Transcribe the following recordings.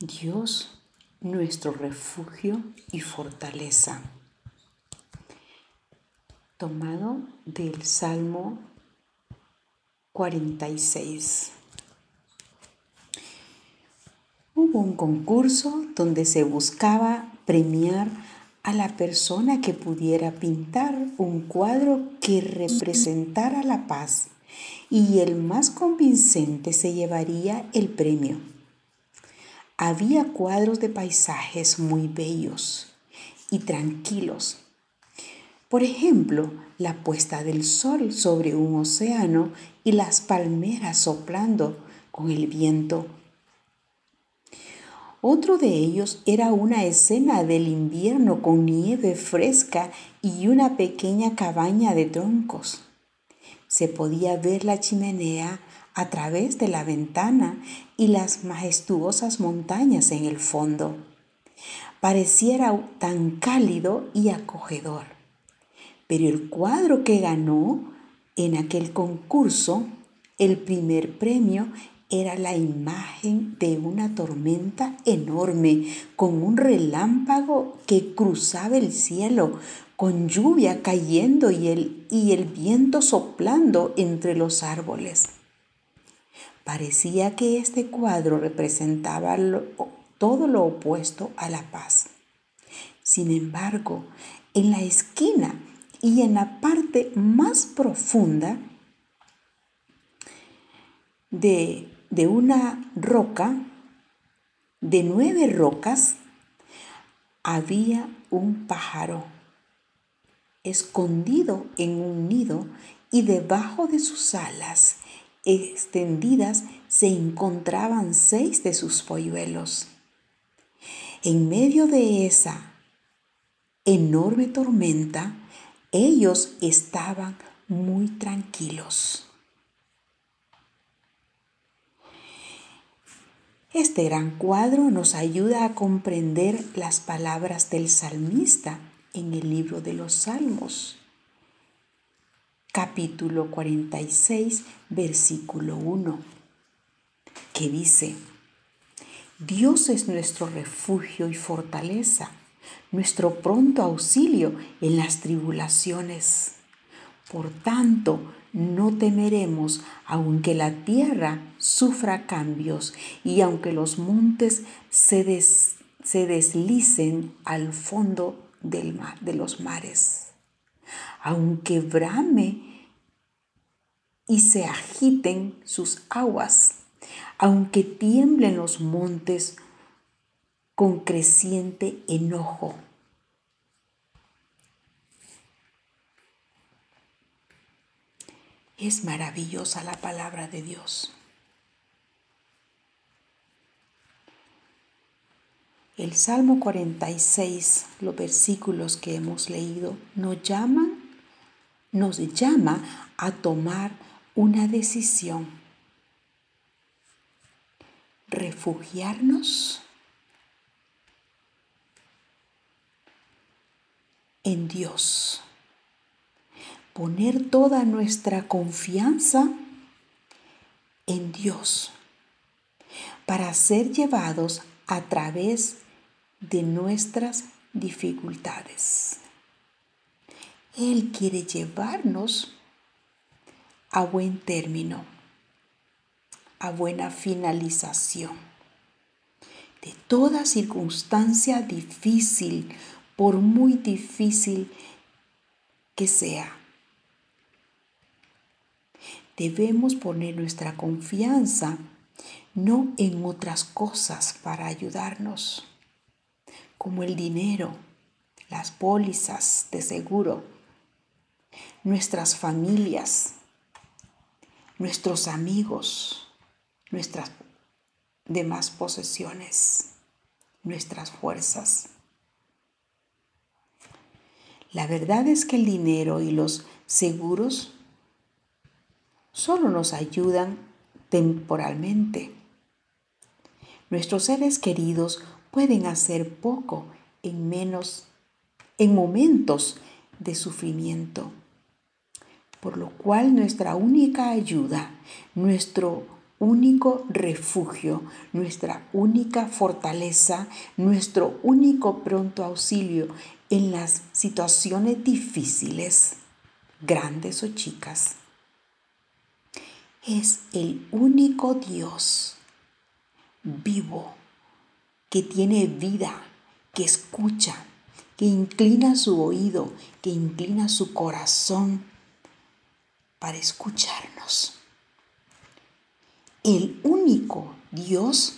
Dios, nuestro refugio y fortaleza. Tomado del Salmo 46. Hubo un concurso donde se buscaba premiar a la persona que pudiera pintar un cuadro que representara la paz y el más convincente se llevaría el premio. Había cuadros de paisajes muy bellos y tranquilos. Por ejemplo, la puesta del sol sobre un océano y las palmeras soplando con el viento. Otro de ellos era una escena del invierno con nieve fresca y una pequeña cabaña de troncos. Se podía ver la chimenea a través de la ventana y las majestuosas montañas en el fondo. Pareciera tan cálido y acogedor. Pero el cuadro que ganó en aquel concurso, el primer premio, era la imagen de una tormenta enorme con un relámpago que cruzaba el cielo, con lluvia cayendo y el, y el viento soplando entre los árboles. Parecía que este cuadro representaba todo lo opuesto a la paz. Sin embargo, en la esquina y en la parte más profunda de, de una roca, de nueve rocas, había un pájaro escondido en un nido y debajo de sus alas extendidas se encontraban seis de sus polluelos. En medio de esa enorme tormenta, ellos estaban muy tranquilos. Este gran cuadro nos ayuda a comprender las palabras del salmista en el libro de los Salmos capítulo 46, versículo 1, que dice, Dios es nuestro refugio y fortaleza, nuestro pronto auxilio en las tribulaciones. Por tanto, no temeremos aunque la tierra sufra cambios y aunque los montes se, deslicen al fondo de los mares aunque brame y se agiten sus aguas, aunque tiemblen los montes con creciente enojo. Es maravillosa la palabra de Dios. El Salmo 46, los versículos que hemos leído, nos llaman nos llama a tomar una decisión. Refugiarnos en Dios. Poner toda nuestra confianza en Dios para ser llevados a través de nuestras dificultades. Él quiere llevarnos a buen término, a buena finalización de toda circunstancia difícil, por muy difícil que sea. Debemos poner nuestra confianza no en otras cosas para ayudarnos, como el dinero, las pólizas de seguro, nuestras familias, nuestros amigos, nuestras demás posesiones, nuestras fuerzas. La verdad es que el dinero y los seguros solo nos ayudan temporalmente. Nuestros seres queridos pueden hacer poco en menos en momentos de sufrimiento por lo cual nuestra única ayuda, nuestro único refugio, nuestra única fortaleza, nuestro único pronto auxilio en las situaciones difíciles, grandes o chicas. Es el único Dios vivo que tiene vida, que escucha, que inclina su oído, que inclina su corazón para escucharnos. El único Dios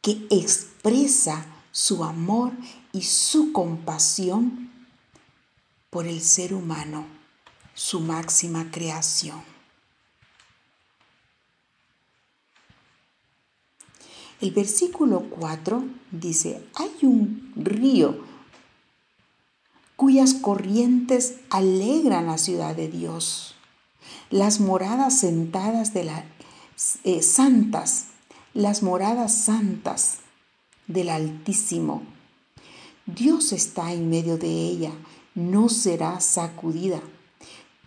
que expresa su amor y su compasión por el ser humano, su máxima creación. El versículo 4 dice, hay un río cuyas corrientes alegran la ciudad de Dios, las moradas sentadas de las eh, santas, las moradas santas del Altísimo. Dios está en medio de ella, no será sacudida.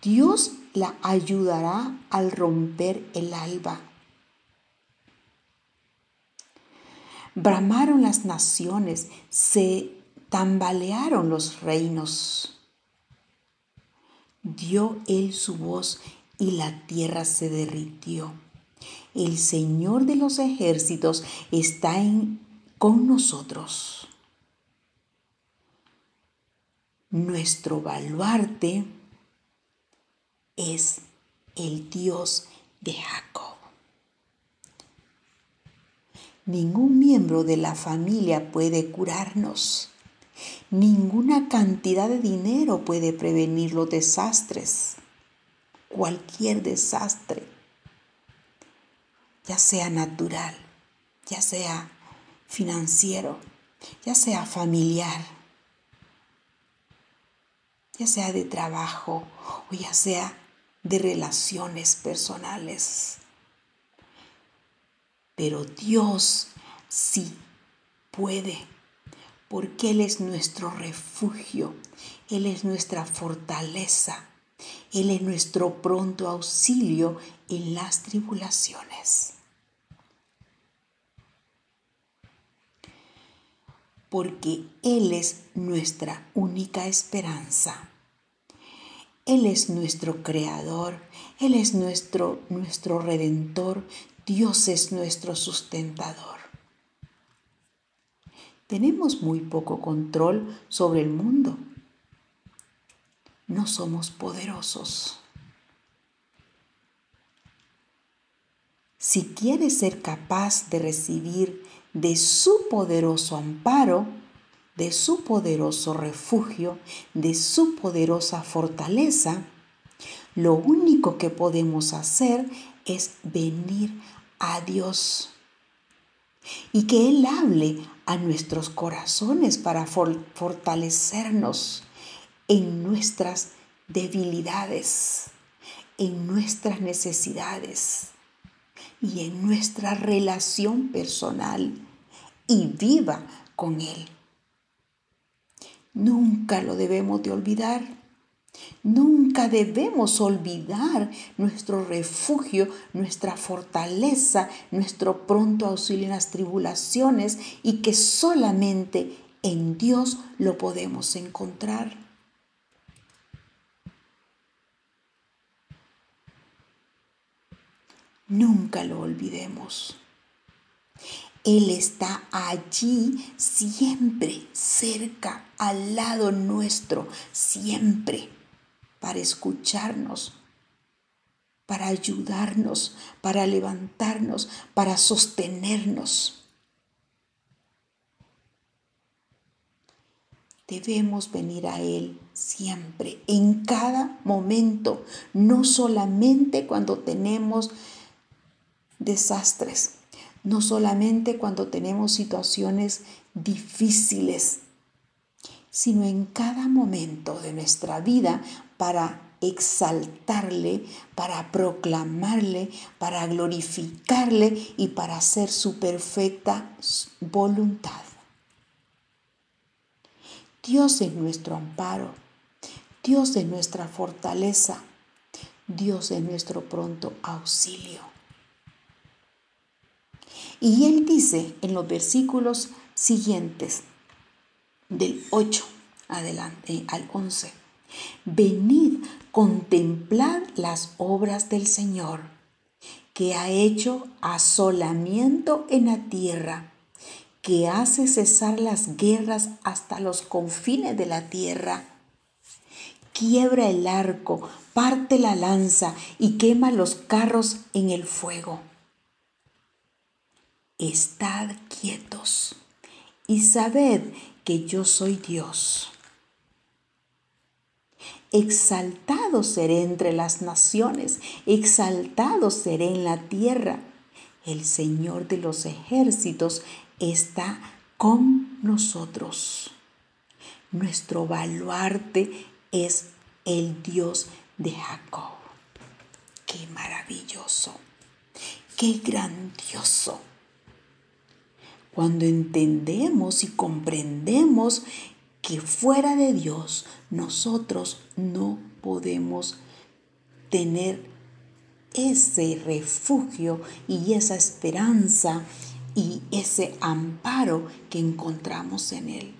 Dios la ayudará al romper el alba. Bramaron las naciones, se tambalearon los reinos. Dio él su voz y la tierra se derritió. El Señor de los ejércitos está en, con nosotros. Nuestro baluarte es el Dios de Jacob. Ningún miembro de la familia puede curarnos. Ninguna cantidad de dinero puede prevenir los desastres. Cualquier desastre, ya sea natural, ya sea financiero, ya sea familiar, ya sea de trabajo o ya sea de relaciones personales. Pero Dios sí puede, porque Él es nuestro refugio, Él es nuestra fortaleza, Él es nuestro pronto auxilio en las tribulaciones. Porque Él es nuestra única esperanza. Él es nuestro creador, Él es nuestro, nuestro redentor, Dios es nuestro sustentador. Tenemos muy poco control sobre el mundo. No somos poderosos. Si quieres ser capaz de recibir de su poderoso amparo, de su poderoso refugio, de su poderosa fortaleza, lo único que podemos hacer es venir a Dios y que Él hable a nuestros corazones para fortalecernos en nuestras debilidades, en nuestras necesidades y en nuestra relación personal y viva con Él. Nunca lo debemos de olvidar. Nunca debemos olvidar nuestro refugio, nuestra fortaleza, nuestro pronto auxilio en las tribulaciones y que solamente en Dios lo podemos encontrar. Nunca lo olvidemos. Él está allí siempre, cerca, al lado nuestro, siempre para escucharnos, para ayudarnos, para levantarnos, para sostenernos. Debemos venir a Él siempre, en cada momento, no solamente cuando tenemos desastres, no solamente cuando tenemos situaciones difíciles, sino en cada momento de nuestra vida para exaltarle, para proclamarle, para glorificarle y para hacer su perfecta voluntad. Dios es nuestro amparo, Dios es nuestra fortaleza, Dios es nuestro pronto auxilio. Y él dice en los versículos siguientes, del 8 adelante al 11, venid, contemplad las obras del Señor, que ha hecho asolamiento en la tierra, que hace cesar las guerras hasta los confines de la tierra quiebra el arco, parte la lanza y quema los carros en el fuego. Estad quietos y sabed que yo soy Dios. Exaltado seré entre las naciones, exaltado seré en la tierra. El Señor de los ejércitos está con nosotros. Nuestro baluarte es el Dios de Jacob. Qué maravilloso, qué grandioso. Cuando entendemos y comprendemos que fuera de Dios nosotros no podemos tener ese refugio y esa esperanza y ese amparo que encontramos en Él.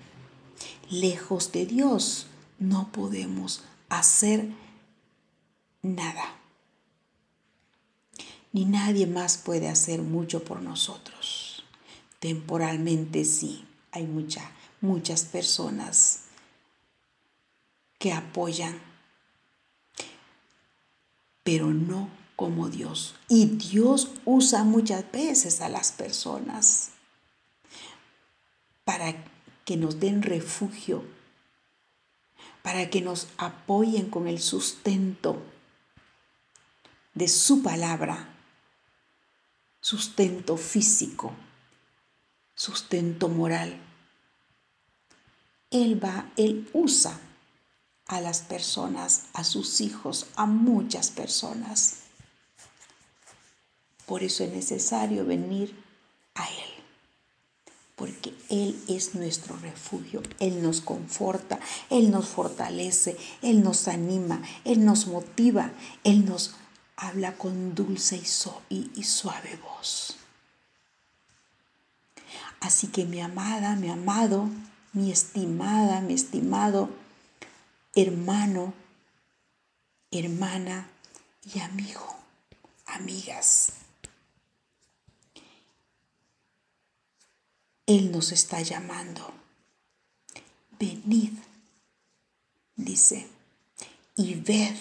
Lejos de Dios no podemos hacer nada. Ni nadie más puede hacer mucho por nosotros. Temporalmente sí, hay mucha, muchas personas que apoyan, pero no como Dios. Y Dios usa muchas veces a las personas para que nos den refugio para que nos apoyen con el sustento de su palabra, sustento físico, sustento moral. Él va, Él usa a las personas, a sus hijos, a muchas personas. Por eso es necesario venir a Él porque Él es nuestro refugio, Él nos conforta, Él nos fortalece, Él nos anima, Él nos motiva, Él nos habla con dulce y, suave voz. Así que mi amada, mi amado, mi estimada, mi estimado hermano, hermana y amigo, amigas. Él nos está llamando. Venid, dice, y ved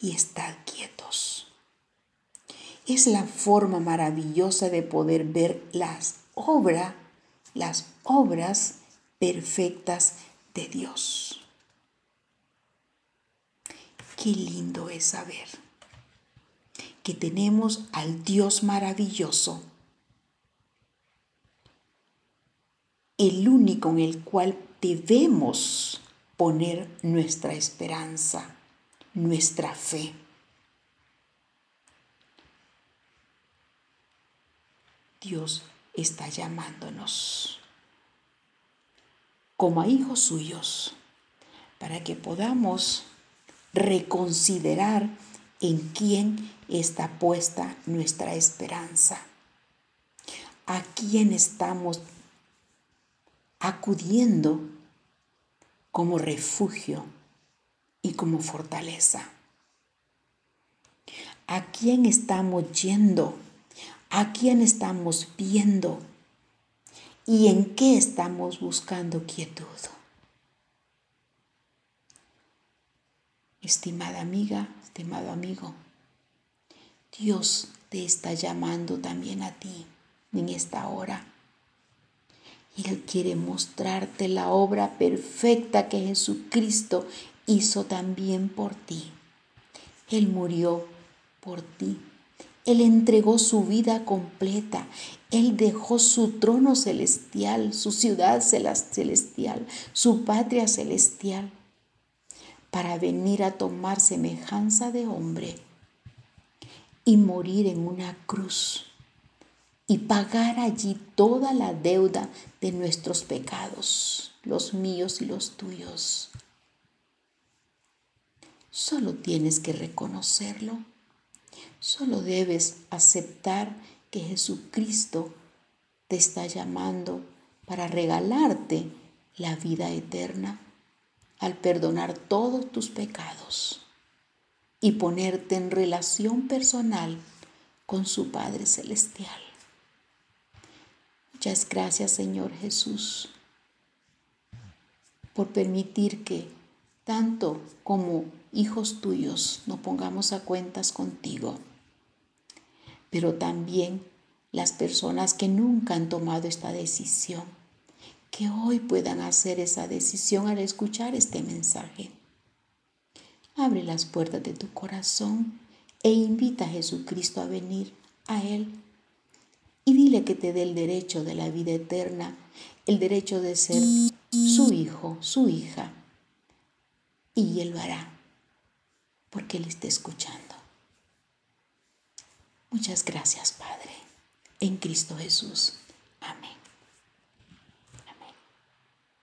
y estad quietos. Es la forma maravillosa de poder ver las obras, las obras perfectas de Dios. Qué lindo es saber que tenemos al Dios maravilloso el único en el cual debemos poner nuestra esperanza, nuestra fe. Dios está llamándonos como a hijos suyos para que podamos reconsiderar en quién está puesta nuestra esperanza, a quién estamos acudiendo como refugio y como fortaleza. ¿A quién estamos yendo? ¿A quién estamos viendo? ¿Y en qué estamos buscando quietud? Estimada amiga, estimado amigo, Dios te está llamando también a ti en esta hora él quiere mostrarte la obra perfecta que Jesucristo hizo también por ti. Él murió por ti. Él entregó su vida completa. Él dejó su trono celestial, su ciudad celestial, su patria celestial, para venir a tomar semejanza de hombre y morir en una cruz y pagar allí toda la deuda de nuestros pecados, los míos y los tuyos. Solo tienes que reconocerlo, solo debes aceptar que Jesucristo te está llamando para regalarte la vida eterna al perdonar todos tus pecados y ponerte en relación personal con su Padre Celestial. Muchas gracias Señor Jesús por permitir que tanto como hijos tuyos nos pongamos a cuentas contigo, pero también las personas que nunca han tomado esta decisión, que hoy puedan hacer esa decisión al escuchar este mensaje. Abre las puertas de tu corazón e invita a Jesucristo a venir a Él y dile que te dé el derecho de la vida eterna, el derecho de ser su hijo, su hija. Y Él lo hará, porque Él está escuchando. Muchas gracias, Padre, en Cristo Jesús. Amén.